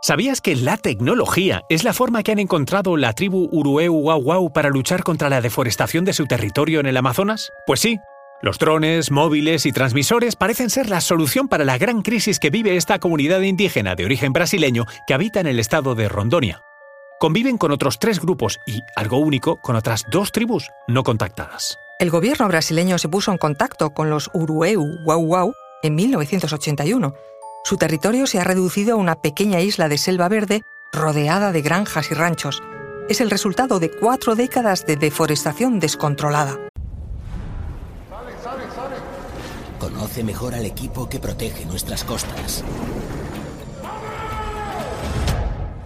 ¿Sabías que la tecnología es la forma que han encontrado la tribu Urueu Wau para luchar contra la deforestación de su territorio en el Amazonas? Pues sí. Los drones, móviles y transmisores parecen ser la solución para la gran crisis que vive esta comunidad indígena de origen brasileño que habita en el estado de Rondonia. Conviven con otros tres grupos y, algo único, con otras dos tribus no contactadas. El gobierno brasileño se puso en contacto con los Urueu Wau en 1981 su territorio se ha reducido a una pequeña isla de selva verde rodeada de granjas y ranchos. Es el resultado de cuatro décadas de deforestación descontrolada. Conoce mejor al equipo que protege nuestras costas.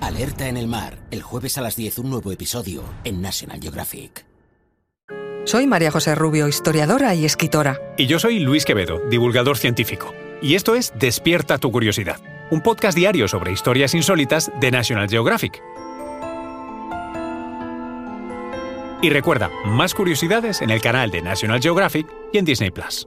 Alerta en el mar, el jueves a las 10 un nuevo episodio en National Geographic. Soy María José Rubio, historiadora y escritora. Y yo soy Luis Quevedo, divulgador científico. Y esto es Despierta tu curiosidad, un podcast diario sobre historias insólitas de National Geographic. Y recuerda, más curiosidades en el canal de National Geographic y en Disney Plus.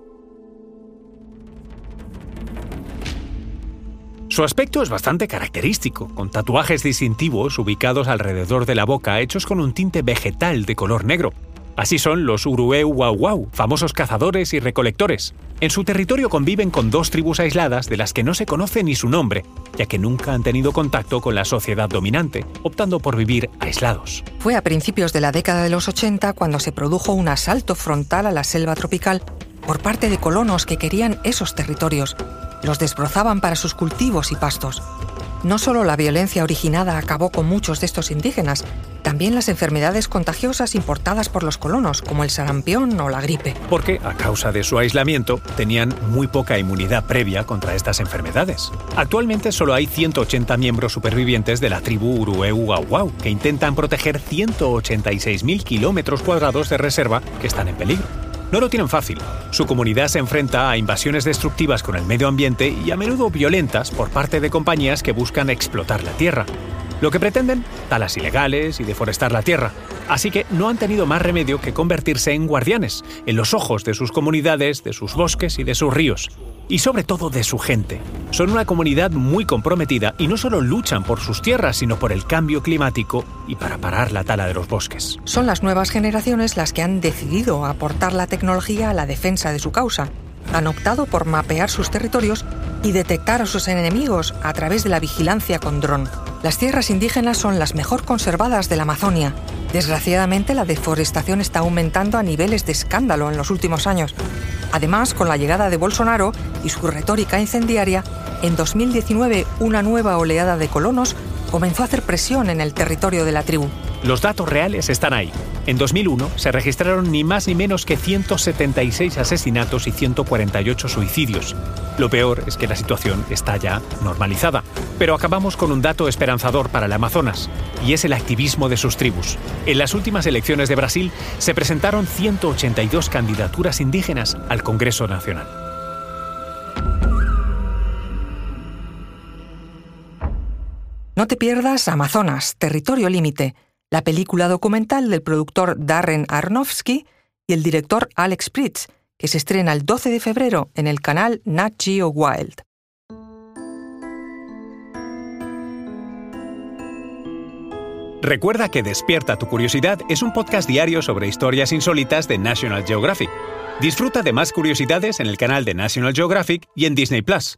Su aspecto es bastante característico, con tatuajes distintivos ubicados alrededor de la boca hechos con un tinte vegetal de color negro, Así son los Urueu Wau famosos cazadores y recolectores. En su territorio conviven con dos tribus aisladas de las que no se conoce ni su nombre, ya que nunca han tenido contacto con la sociedad dominante, optando por vivir aislados. Fue a principios de la década de los 80 cuando se produjo un asalto frontal a la selva tropical por parte de colonos que querían esos territorios. Los desbrozaban para sus cultivos y pastos. No solo la violencia originada acabó con muchos de estos indígenas, también las enfermedades contagiosas importadas por los colonos, como el sarampión o la gripe. Porque, a causa de su aislamiento, tenían muy poca inmunidad previa contra estas enfermedades. Actualmente solo hay 180 miembros supervivientes de la tribu Urueu que intentan proteger 186.000 kilómetros cuadrados de reserva que están en peligro. No lo tienen fácil. Su comunidad se enfrenta a invasiones destructivas con el medio ambiente y a menudo violentas por parte de compañías que buscan explotar la tierra. Lo que pretenden, talas ilegales y deforestar la tierra. Así que no han tenido más remedio que convertirse en guardianes, en los ojos de sus comunidades, de sus bosques y de sus ríos. Y sobre todo de su gente. Son una comunidad muy comprometida y no solo luchan por sus tierras, sino por el cambio climático y para parar la tala de los bosques. Son las nuevas generaciones las que han decidido aportar la tecnología a la defensa de su causa. Han optado por mapear sus territorios y detectar a sus enemigos a través de la vigilancia con dron. Las tierras indígenas son las mejor conservadas de la Amazonia. Desgraciadamente, la deforestación está aumentando a niveles de escándalo en los últimos años. Además, con la llegada de Bolsonaro y su retórica incendiaria, en 2019 una nueva oleada de colonos comenzó a hacer presión en el territorio de la tribu. Los datos reales están ahí. En 2001 se registraron ni más ni menos que 176 asesinatos y 148 suicidios. Lo peor es que la situación está ya normalizada. Pero acabamos con un dato esperanzador para el Amazonas, y es el activismo de sus tribus. En las últimas elecciones de Brasil se presentaron 182 candidaturas indígenas al Congreso Nacional. No te pierdas Amazonas, Territorio Límite la película documental del productor Darren Arnofsky y el director Alex Pritz, que se estrena el 12 de febrero en el canal Nat Geo Wild. Recuerda que Despierta tu Curiosidad es un podcast diario sobre historias insólitas de National Geographic. Disfruta de más curiosidades en el canal de National Geographic y en Disney Plus.